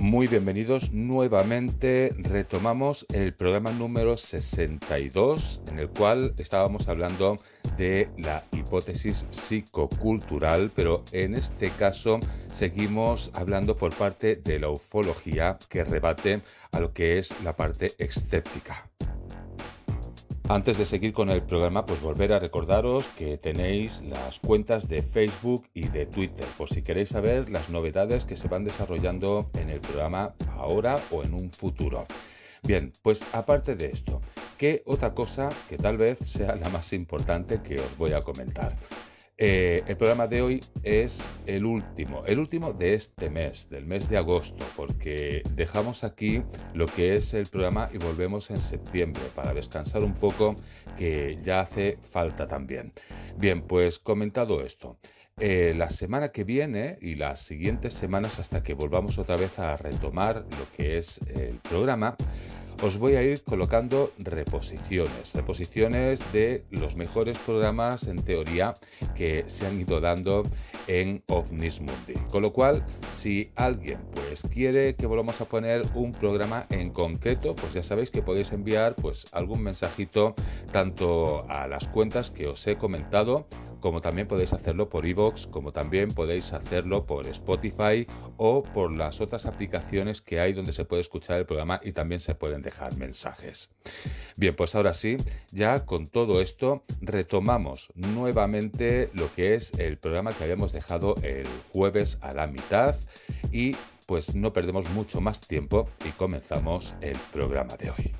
Muy bienvenidos nuevamente. Retomamos el programa número 62 en el cual estábamos hablando de la hipótesis psicocultural, pero en este caso seguimos hablando por parte de la ufología que rebate a lo que es la parte escéptica. Antes de seguir con el programa, pues volver a recordaros que tenéis las cuentas de Facebook y de Twitter, por si queréis saber las novedades que se van desarrollando en el programa ahora o en un futuro. Bien, pues aparte de esto, ¿qué otra cosa que tal vez sea la más importante que os voy a comentar? Eh, el programa de hoy es el último, el último de este mes, del mes de agosto, porque dejamos aquí lo que es el programa y volvemos en septiembre para descansar un poco, que ya hace falta también. Bien, pues comentado esto. Eh, la semana que viene y las siguientes semanas hasta que volvamos otra vez a retomar lo que es el programa, os voy a ir colocando reposiciones, reposiciones de los mejores programas en teoría que se han ido dando en OVNIS Mundi. Con lo cual, si alguien pues quiere que volvamos a poner un programa en concreto, pues ya sabéis que podéis enviar pues algún mensajito tanto a las cuentas que os he comentado como también podéis hacerlo por iVoox, como también podéis hacerlo por Spotify o por las otras aplicaciones que hay donde se puede escuchar el programa y también se pueden dejar mensajes. Bien, pues ahora sí, ya con todo esto retomamos nuevamente lo que es el programa que habíamos dejado el jueves a la mitad y pues no perdemos mucho más tiempo y comenzamos el programa de hoy.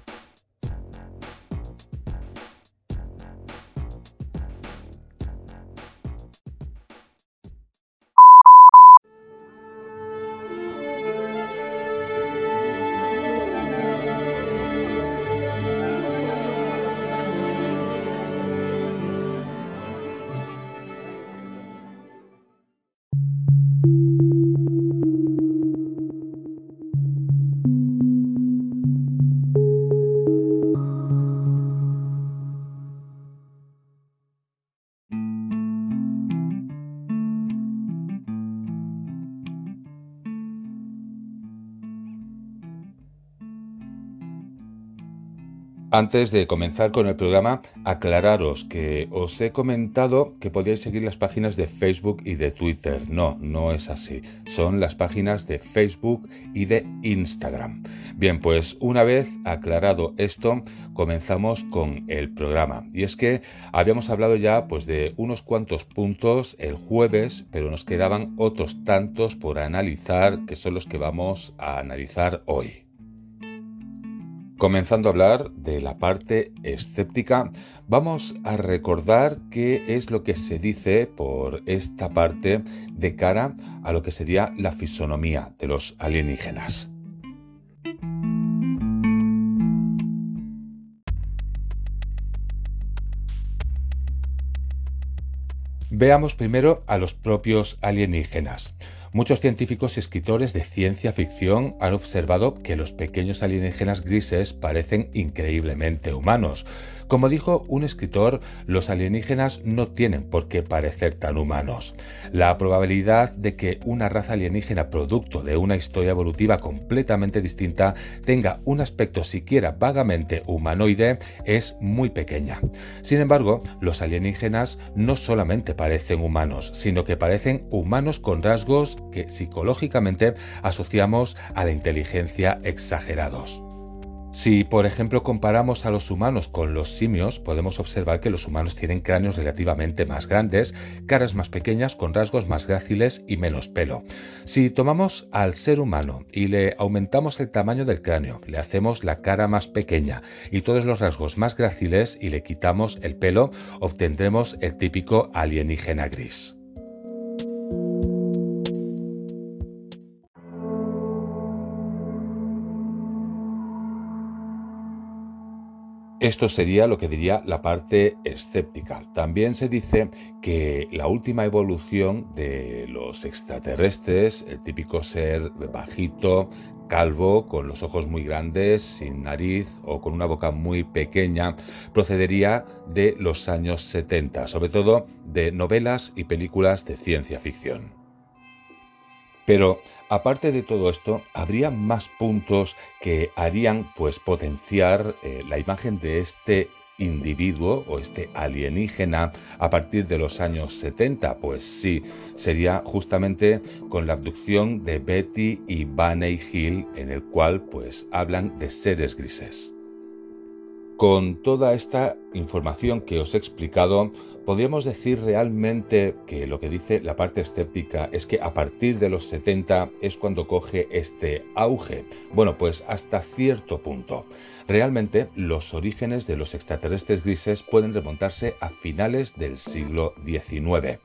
Antes de comenzar con el programa, aclararos que os he comentado que podíais seguir las páginas de Facebook y de Twitter. No, no es así. Son las páginas de Facebook y de Instagram. Bien, pues una vez aclarado esto, comenzamos con el programa. Y es que habíamos hablado ya pues de unos cuantos puntos el jueves, pero nos quedaban otros tantos por analizar que son los que vamos a analizar hoy. Comenzando a hablar de la parte escéptica, vamos a recordar qué es lo que se dice por esta parte de cara a lo que sería la fisonomía de los alienígenas. Veamos primero a los propios alienígenas. Muchos científicos y escritores de ciencia ficción han observado que los pequeños alienígenas grises parecen increíblemente humanos. Como dijo un escritor, los alienígenas no tienen por qué parecer tan humanos. La probabilidad de que una raza alienígena producto de una historia evolutiva completamente distinta tenga un aspecto siquiera vagamente humanoide es muy pequeña. Sin embargo, los alienígenas no solamente parecen humanos, sino que parecen humanos con rasgos que psicológicamente asociamos a la inteligencia exagerados. Si, por ejemplo, comparamos a los humanos con los simios, podemos observar que los humanos tienen cráneos relativamente más grandes, caras más pequeñas con rasgos más gráciles y menos pelo. Si tomamos al ser humano y le aumentamos el tamaño del cráneo, le hacemos la cara más pequeña y todos los rasgos más gráciles y le quitamos el pelo, obtendremos el típico alienígena gris. Esto sería lo que diría la parte escéptica. También se dice que la última evolución de los extraterrestres, el típico ser bajito, calvo, con los ojos muy grandes, sin nariz o con una boca muy pequeña, procedería de los años 70, sobre todo de novelas y películas de ciencia ficción. Pero aparte de todo esto, habría más puntos que harían pues potenciar eh, la imagen de este individuo o este alienígena a partir de los años 70? Pues sí, sería justamente con la abducción de Betty y Bunny Hill en el cual pues hablan de seres grises. Con toda esta información que os he explicado, ¿podríamos decir realmente que lo que dice la parte escéptica es que a partir de los 70 es cuando coge este auge? Bueno, pues hasta cierto punto. Realmente los orígenes de los extraterrestres grises pueden remontarse a finales del siglo XIX.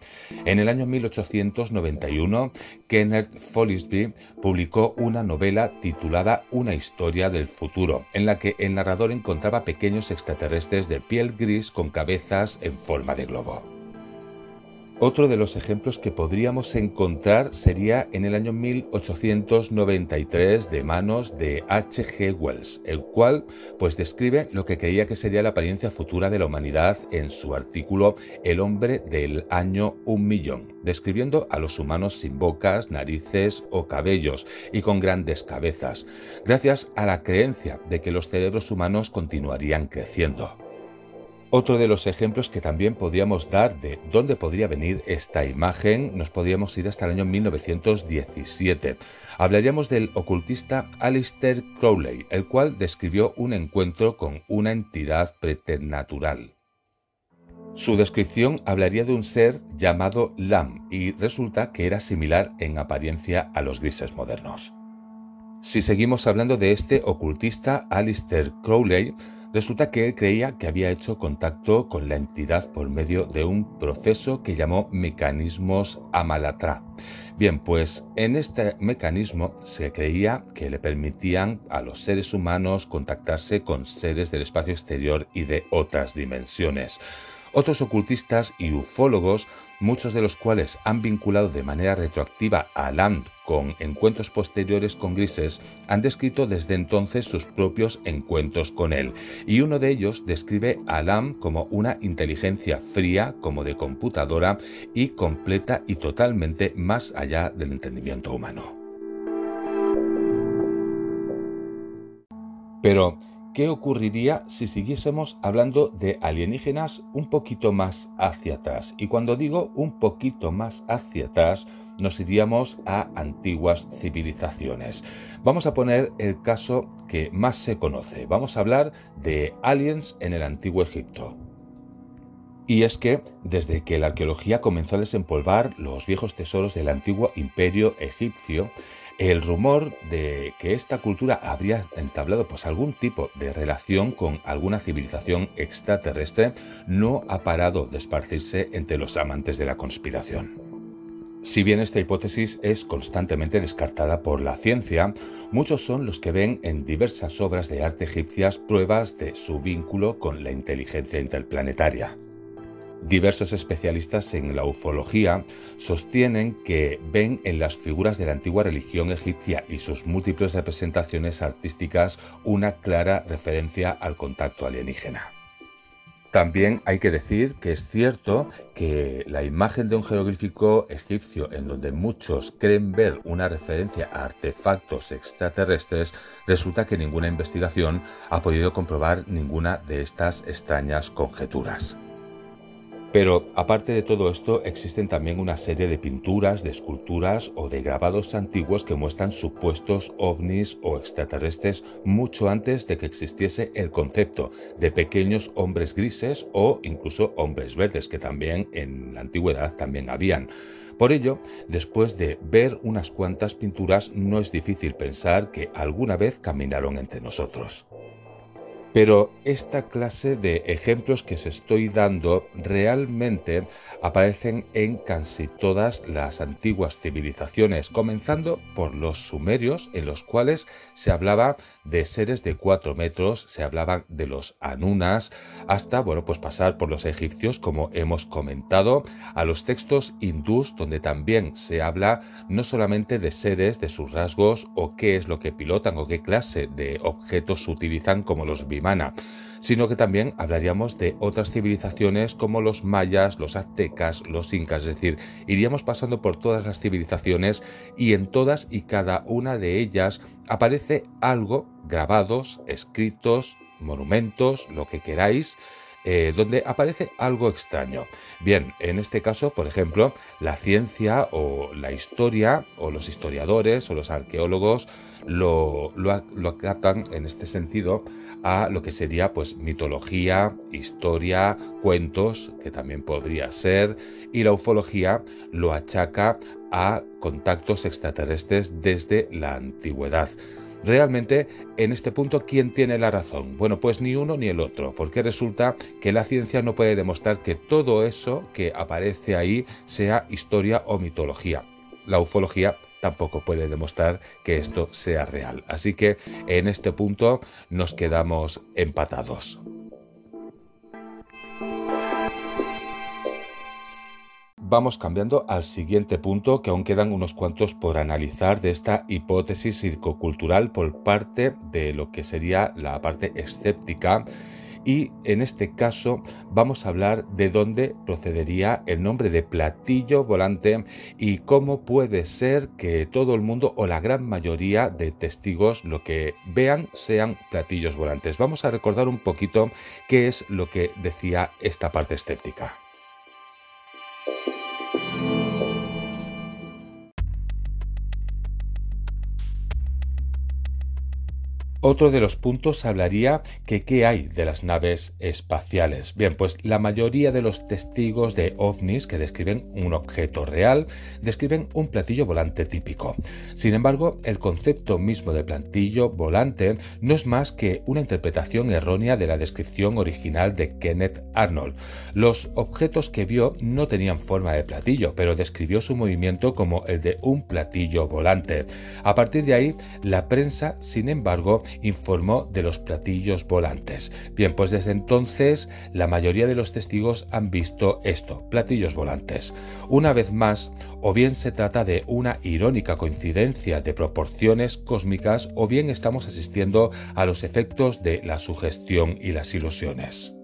En el año 1891, Kenneth Follisby publicó una novela titulada Una historia del futuro, en la que el narrador encontraba pequeños extraterrestres de piel gris con cabezas en forma de globo. Otro de los ejemplos que podríamos encontrar sería en el año 1893 de manos de H. G. Wells, el cual pues describe lo que creía que sería la apariencia futura de la humanidad en su artículo El hombre del año un millón, describiendo a los humanos sin bocas, narices o cabellos y con grandes cabezas, gracias a la creencia de que los cerebros humanos continuarían creciendo. Otro de los ejemplos que también podríamos dar de dónde podría venir esta imagen, nos podríamos ir hasta el año 1917. Hablaríamos del ocultista Alistair Crowley, el cual describió un encuentro con una entidad preternatural. Su descripción hablaría de un ser llamado Lam y resulta que era similar en apariencia a los grises modernos. Si seguimos hablando de este ocultista Alistair Crowley, Resulta que él creía que había hecho contacto con la entidad por medio de un proceso que llamó mecanismos Amalatra. Bien, pues en este mecanismo se creía que le permitían a los seres humanos contactarse con seres del espacio exterior y de otras dimensiones. Otros ocultistas y ufólogos muchos de los cuales han vinculado de manera retroactiva a Land con encuentros posteriores con Grises, han descrito desde entonces sus propios encuentros con él, y uno de ellos describe a Lam como una inteligencia fría, como de computadora, y completa y totalmente más allá del entendimiento humano. Pero, ¿Qué ocurriría si siguiésemos hablando de alienígenas un poquito más hacia atrás? Y cuando digo un poquito más hacia atrás, nos iríamos a antiguas civilizaciones. Vamos a poner el caso que más se conoce. Vamos a hablar de aliens en el antiguo Egipto. Y es que desde que la arqueología comenzó a desempolvar los viejos tesoros del antiguo imperio egipcio, el rumor de que esta cultura habría entablado pues algún tipo de relación con alguna civilización extraterrestre no ha parado de esparcirse entre los amantes de la conspiración. Si bien esta hipótesis es constantemente descartada por la ciencia, muchos son los que ven en diversas obras de arte egipcias pruebas de su vínculo con la inteligencia interplanetaria. Diversos especialistas en la ufología sostienen que ven en las figuras de la antigua religión egipcia y sus múltiples representaciones artísticas una clara referencia al contacto alienígena. También hay que decir que es cierto que la imagen de un jeroglífico egipcio en donde muchos creen ver una referencia a artefactos extraterrestres, resulta que ninguna investigación ha podido comprobar ninguna de estas extrañas conjeturas. Pero aparte de todo esto, existen también una serie de pinturas, de esculturas o de grabados antiguos que muestran supuestos ovnis o extraterrestres mucho antes de que existiese el concepto de pequeños hombres grises o incluso hombres verdes, que también en la antigüedad también habían. Por ello, después de ver unas cuantas pinturas, no es difícil pensar que alguna vez caminaron entre nosotros. Pero esta clase de ejemplos que se estoy dando realmente aparecen en casi todas las antiguas civilizaciones, comenzando por los sumerios, en los cuales se hablaba de seres de cuatro metros, se hablaba de los anunas, hasta bueno, pues pasar por los egipcios, como hemos comentado, a los textos hindús, donde también se habla no solamente de seres, de sus rasgos o qué es lo que pilotan o qué clase de objetos utilizan como los sino que también hablaríamos de otras civilizaciones como los mayas, los aztecas, los incas, es decir, iríamos pasando por todas las civilizaciones y en todas y cada una de ellas aparece algo, grabados, escritos, monumentos, lo que queráis, eh, donde aparece algo extraño. Bien, en este caso, por ejemplo, la ciencia o la historia o los historiadores o los arqueólogos lo, lo, lo en este sentido a lo que sería pues mitología, historia, cuentos, que también podría ser, y la ufología lo achaca a contactos extraterrestres desde la antigüedad. Realmente, en este punto, ¿quién tiene la razón? Bueno, pues ni uno ni el otro, porque resulta que la ciencia no puede demostrar que todo eso que aparece ahí sea historia o mitología. La ufología tampoco puede demostrar que esto sea real. Así que en este punto nos quedamos empatados. vamos cambiando al siguiente punto, que aún quedan unos cuantos por analizar de esta hipótesis circocultural por parte de lo que sería la parte escéptica. Y en este caso vamos a hablar de dónde procedería el nombre de platillo volante y cómo puede ser que todo el mundo o la gran mayoría de testigos lo que vean sean platillos volantes. Vamos a recordar un poquito qué es lo que decía esta parte escéptica. Otro de los puntos hablaría que qué hay de las naves espaciales. Bien, pues la mayoría de los testigos de ovnis que describen un objeto real describen un platillo volante típico. Sin embargo, el concepto mismo de platillo volante no es más que una interpretación errónea de la descripción original de Kenneth Arnold. Los objetos que vio no tenían forma de platillo, pero describió su movimiento como el de un platillo volante. A partir de ahí, la prensa, sin embargo, informó de los platillos volantes. Bien, pues desde entonces la mayoría de los testigos han visto esto, platillos volantes. Una vez más, o bien se trata de una irónica coincidencia de proporciones cósmicas, o bien estamos asistiendo a los efectos de la sugestión y las ilusiones.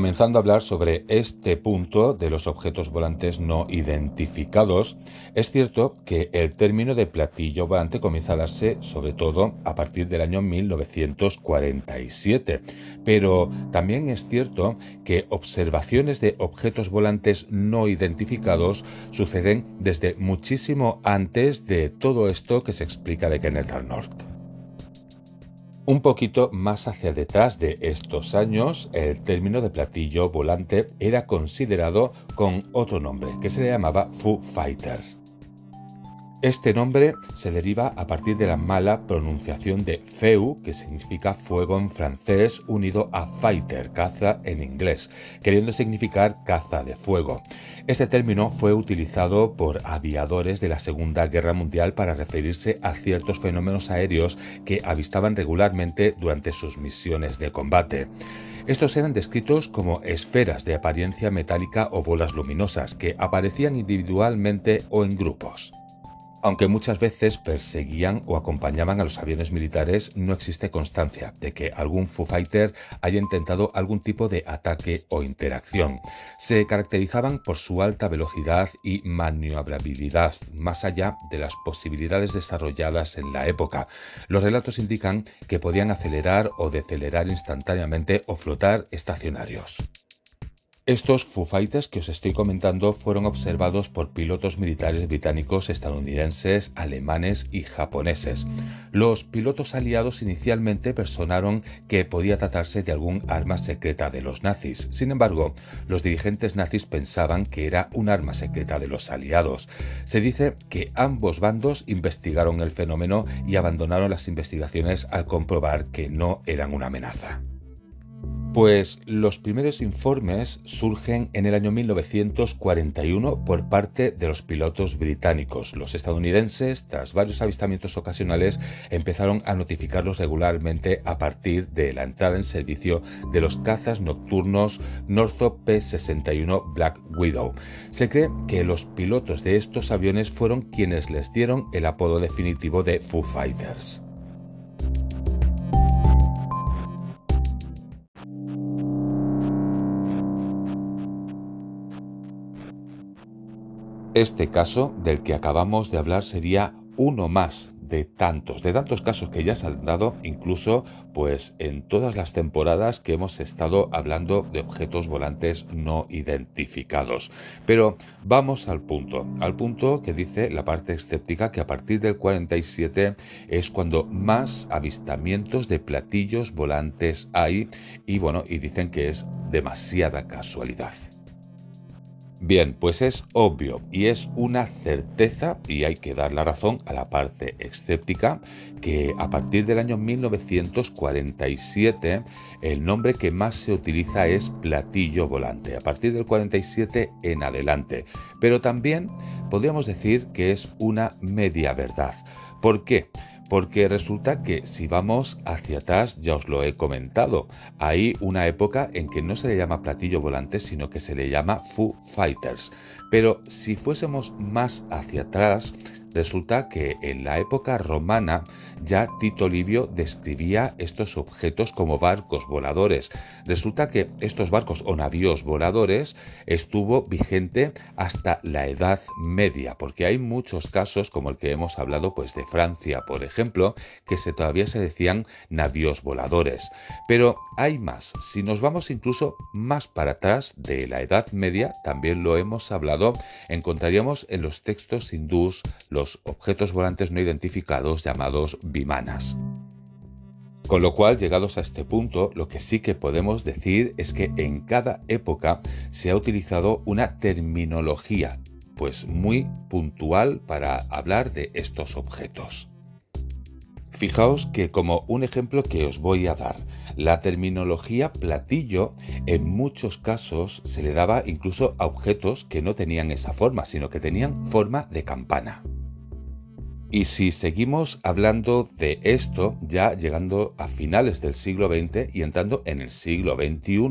Comenzando a hablar sobre este punto de los objetos volantes no identificados, es cierto que el término de platillo volante comienza a darse sobre todo a partir del año 1947, pero también es cierto que observaciones de objetos volantes no identificados suceden desde muchísimo antes de todo esto que se explica de Kenneth Arnold. Un poquito más hacia detrás de estos años, el término de platillo volante era considerado con otro nombre, que se le llamaba Foo Fighter. Este nombre se deriva a partir de la mala pronunciación de feu, que significa fuego en francés, unido a fighter, caza en inglés, queriendo significar caza de fuego. Este término fue utilizado por aviadores de la Segunda Guerra Mundial para referirse a ciertos fenómenos aéreos que avistaban regularmente durante sus misiones de combate. Estos eran descritos como esferas de apariencia metálica o bolas luminosas que aparecían individualmente o en grupos. Aunque muchas veces perseguían o acompañaban a los aviones militares, no existe constancia de que algún Foo Fighter haya intentado algún tipo de ataque o interacción. Se caracterizaban por su alta velocidad y maniobrabilidad, más allá de las posibilidades desarrolladas en la época. Los relatos indican que podían acelerar o decelerar instantáneamente o flotar estacionarios. Estos Foo Fighters que os estoy comentando fueron observados por pilotos militares británicos, estadounidenses, alemanes y japoneses. Los pilotos aliados inicialmente personaron que podía tratarse de algún arma secreta de los nazis. Sin embargo, los dirigentes nazis pensaban que era un arma secreta de los aliados. Se dice que ambos bandos investigaron el fenómeno y abandonaron las investigaciones al comprobar que no eran una amenaza. Pues los primeros informes surgen en el año 1941 por parte de los pilotos británicos. Los estadounidenses, tras varios avistamientos ocasionales, empezaron a notificarlos regularmente a partir de la entrada en servicio de los cazas nocturnos Northrop P-61 Black Widow. Se cree que los pilotos de estos aviones fueron quienes les dieron el apodo definitivo de Foo Fighters. Este caso del que acabamos de hablar sería uno más de tantos, de tantos casos que ya se han dado, incluso pues en todas las temporadas que hemos estado hablando de objetos volantes no identificados. Pero vamos al punto, al punto que dice la parte escéptica que a partir del 47 es cuando más avistamientos de platillos volantes hay y bueno, y dicen que es demasiada casualidad. Bien, pues es obvio y es una certeza, y hay que dar la razón a la parte escéptica, que a partir del año 1947 el nombre que más se utiliza es platillo volante, a partir del 47 en adelante. Pero también podríamos decir que es una media verdad. ¿Por qué? Porque resulta que si vamos hacia atrás, ya os lo he comentado, hay una época en que no se le llama platillo volante, sino que se le llama Foo Fighters. Pero si fuésemos más hacia atrás, Resulta que en la época romana ya Tito Livio describía estos objetos como barcos voladores. Resulta que estos barcos o navíos voladores estuvo vigente hasta la Edad Media, porque hay muchos casos como el que hemos hablado pues de Francia, por ejemplo, que todavía se decían navíos voladores. Pero hay más. Si nos vamos incluso más para atrás de la Edad Media, también lo hemos hablado, encontraríamos en los textos hindús objetos volantes no identificados llamados bimanas. Con lo cual, llegados a este punto, lo que sí que podemos decir es que en cada época se ha utilizado una terminología, pues muy puntual para hablar de estos objetos. Fijaos que como un ejemplo que os voy a dar, la terminología platillo en muchos casos se le daba incluso a objetos que no tenían esa forma, sino que tenían forma de campana. Y si seguimos hablando de esto, ya llegando a finales del siglo XX y entrando en el siglo XXI,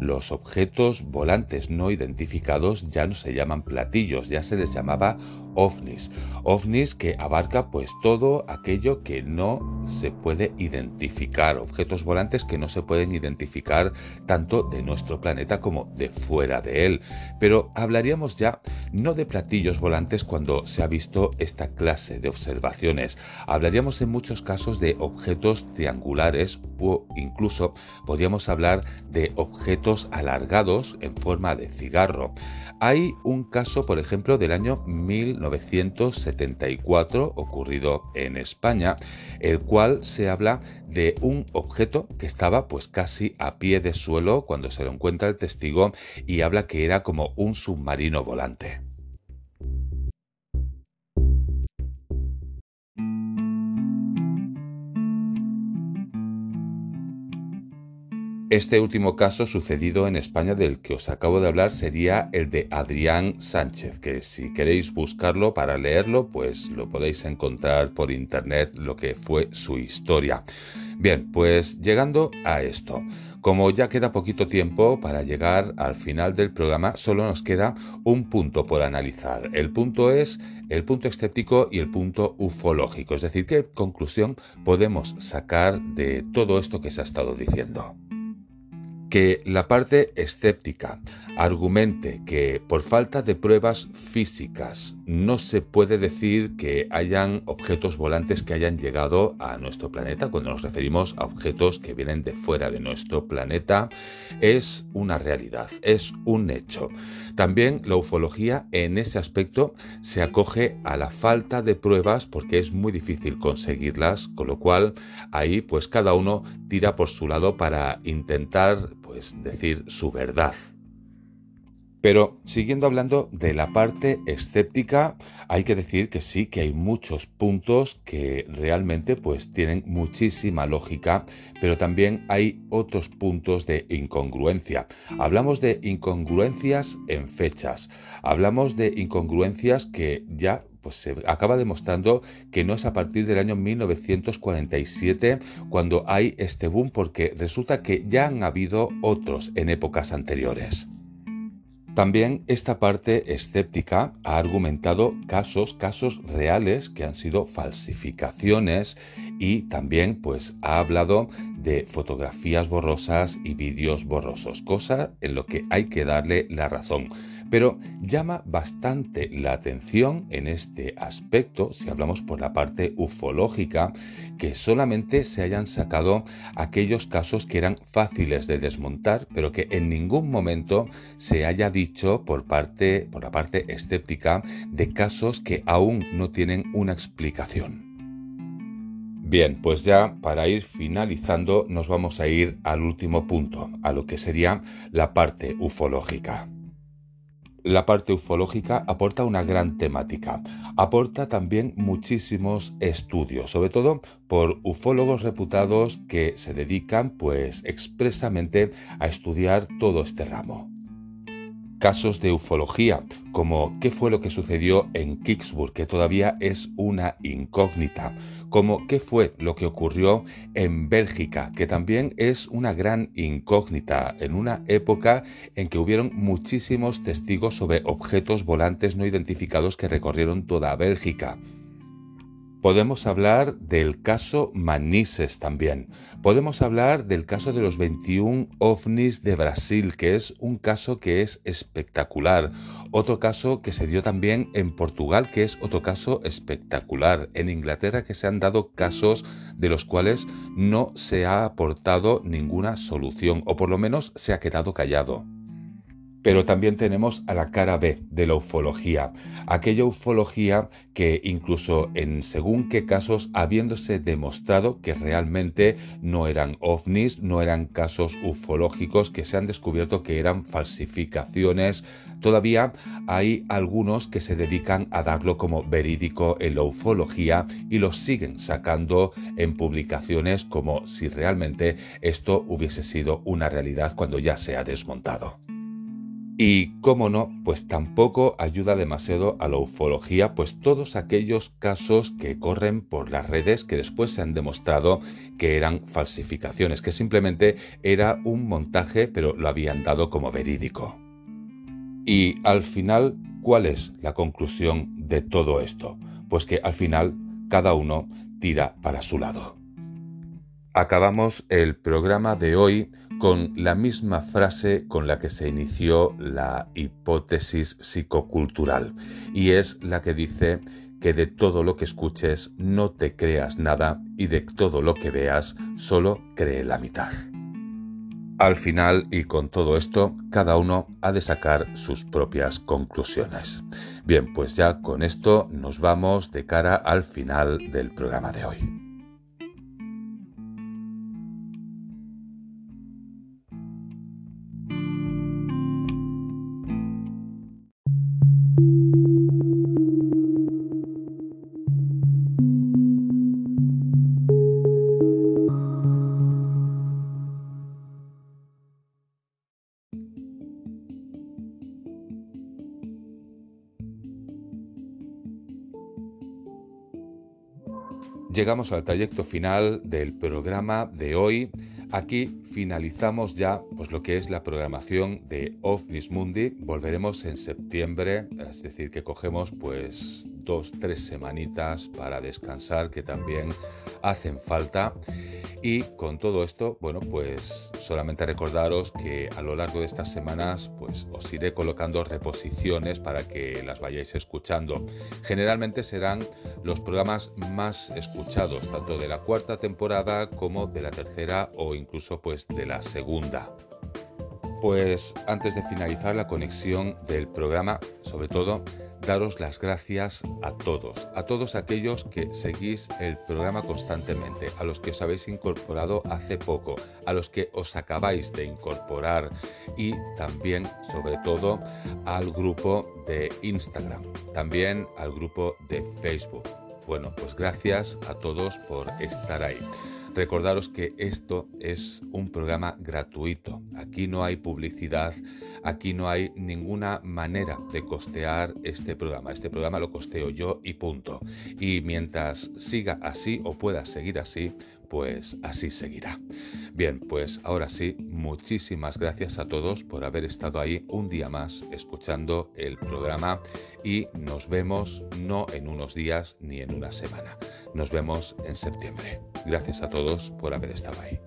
los objetos volantes no identificados ya no se llaman platillos, ya se les llamaba ovnis. Ovnis que abarca pues todo aquello que no se puede identificar, objetos volantes que no se pueden identificar tanto de nuestro planeta como de fuera de él. Pero hablaríamos ya no de platillos volantes cuando se ha visto esta clase de observaciones. Hablaríamos en muchos casos de objetos triangulares o incluso podríamos hablar de objetos alargados en forma de cigarro. Hay un caso, por ejemplo, del año 1974 ocurrido en España, el cual se habla de un objeto que estaba pues casi a pie de suelo cuando se lo encuentra el testigo y habla que era como un submarino volante. Este último caso sucedido en España del que os acabo de hablar sería el de Adrián Sánchez, que si queréis buscarlo para leerlo, pues lo podéis encontrar por internet lo que fue su historia. Bien, pues llegando a esto, como ya queda poquito tiempo para llegar al final del programa, solo nos queda un punto por analizar. El punto es el punto escéptico y el punto ufológico, es decir, qué conclusión podemos sacar de todo esto que se ha estado diciendo. Que la parte escéptica argumente que por falta de pruebas físicas no se puede decir que hayan objetos volantes que hayan llegado a nuestro planeta, cuando nos referimos a objetos que vienen de fuera de nuestro planeta, es una realidad, es un hecho. También la ufología en ese aspecto se acoge a la falta de pruebas porque es muy difícil conseguirlas, con lo cual ahí pues cada uno tira por su lado para intentar pues decir su verdad. Pero siguiendo hablando de la parte escéptica, hay que decir que sí, que hay muchos puntos que realmente pues tienen muchísima lógica, pero también hay otros puntos de incongruencia. Hablamos de incongruencias en fechas, hablamos de incongruencias que ya pues se acaba demostrando que no es a partir del año 1947 cuando hay este boom, porque resulta que ya han habido otros en épocas anteriores. También esta parte escéptica ha argumentado casos, casos reales que han sido falsificaciones y también pues ha hablado de fotografías borrosas y vídeos borrosos, cosa en lo que hay que darle la razón. Pero llama bastante la atención en este aspecto, si hablamos por la parte ufológica, que solamente se hayan sacado aquellos casos que eran fáciles de desmontar, pero que en ningún momento se haya dicho por parte por la parte escéptica de casos que aún no tienen una explicación. Bien, pues ya para ir finalizando nos vamos a ir al último punto, a lo que sería la parte ufológica. La parte ufológica aporta una gran temática, aporta también muchísimos estudios, sobre todo por ufólogos reputados que se dedican pues expresamente a estudiar todo este ramo casos de ufología, como qué fue lo que sucedió en Kicksburg, que todavía es una incógnita, como qué fue lo que ocurrió en Bélgica, que también es una gran incógnita, en una época en que hubieron muchísimos testigos sobre objetos volantes no identificados que recorrieron toda Bélgica. Podemos hablar del caso Manises también. Podemos hablar del caso de los 21 ovnis de Brasil, que es un caso que es espectacular. Otro caso que se dio también en Portugal, que es otro caso espectacular. En Inglaterra que se han dado casos de los cuales no se ha aportado ninguna solución, o por lo menos se ha quedado callado. Pero también tenemos a la cara B de la ufología, aquella ufología que incluso en según qué casos, habiéndose demostrado que realmente no eran ovnis, no eran casos ufológicos, que se han descubierto que eran falsificaciones, todavía hay algunos que se dedican a darlo como verídico en la ufología y lo siguen sacando en publicaciones como si realmente esto hubiese sido una realidad cuando ya se ha desmontado. Y cómo no, pues tampoco ayuda demasiado a la ufología, pues todos aquellos casos que corren por las redes que después se han demostrado que eran falsificaciones, que simplemente era un montaje, pero lo habían dado como verídico. Y al final, ¿cuál es la conclusión de todo esto? Pues que al final cada uno tira para su lado. Acabamos el programa de hoy con la misma frase con la que se inició la hipótesis psicocultural, y es la que dice que de todo lo que escuches no te creas nada y de todo lo que veas solo cree la mitad. Al final, y con todo esto, cada uno ha de sacar sus propias conclusiones. Bien, pues ya con esto nos vamos de cara al final del programa de hoy. Llegamos al trayecto final del programa de hoy. Aquí finalizamos ya pues, lo que es la programación de OVNIS Mundi. Volveremos en septiembre, es decir, que cogemos pues dos, tres semanitas para descansar que también hacen falta. Y con todo esto, bueno, pues solamente recordaros que a lo largo de estas semanas, pues os iré colocando reposiciones para que las vayáis escuchando. Generalmente serán los programas más escuchados, tanto de la cuarta temporada como de la tercera o incluso pues de la segunda. Pues antes de finalizar la conexión del programa, sobre todo, daros las gracias a todos, a todos aquellos que seguís el programa constantemente, a los que os habéis incorporado hace poco, a los que os acabáis de incorporar y también, sobre todo, al grupo de Instagram, también al grupo de Facebook. Bueno, pues gracias a todos por estar ahí. Recordaros que esto es un programa gratuito. Aquí no hay publicidad, aquí no hay ninguna manera de costear este programa. Este programa lo costeo yo y punto. Y mientras siga así o pueda seguir así, pues así seguirá. Bien, pues ahora sí, muchísimas gracias a todos por haber estado ahí un día más escuchando el programa y nos vemos no en unos días ni en una semana. Nos vemos en septiembre. Gracias a todos por haber estado ahí.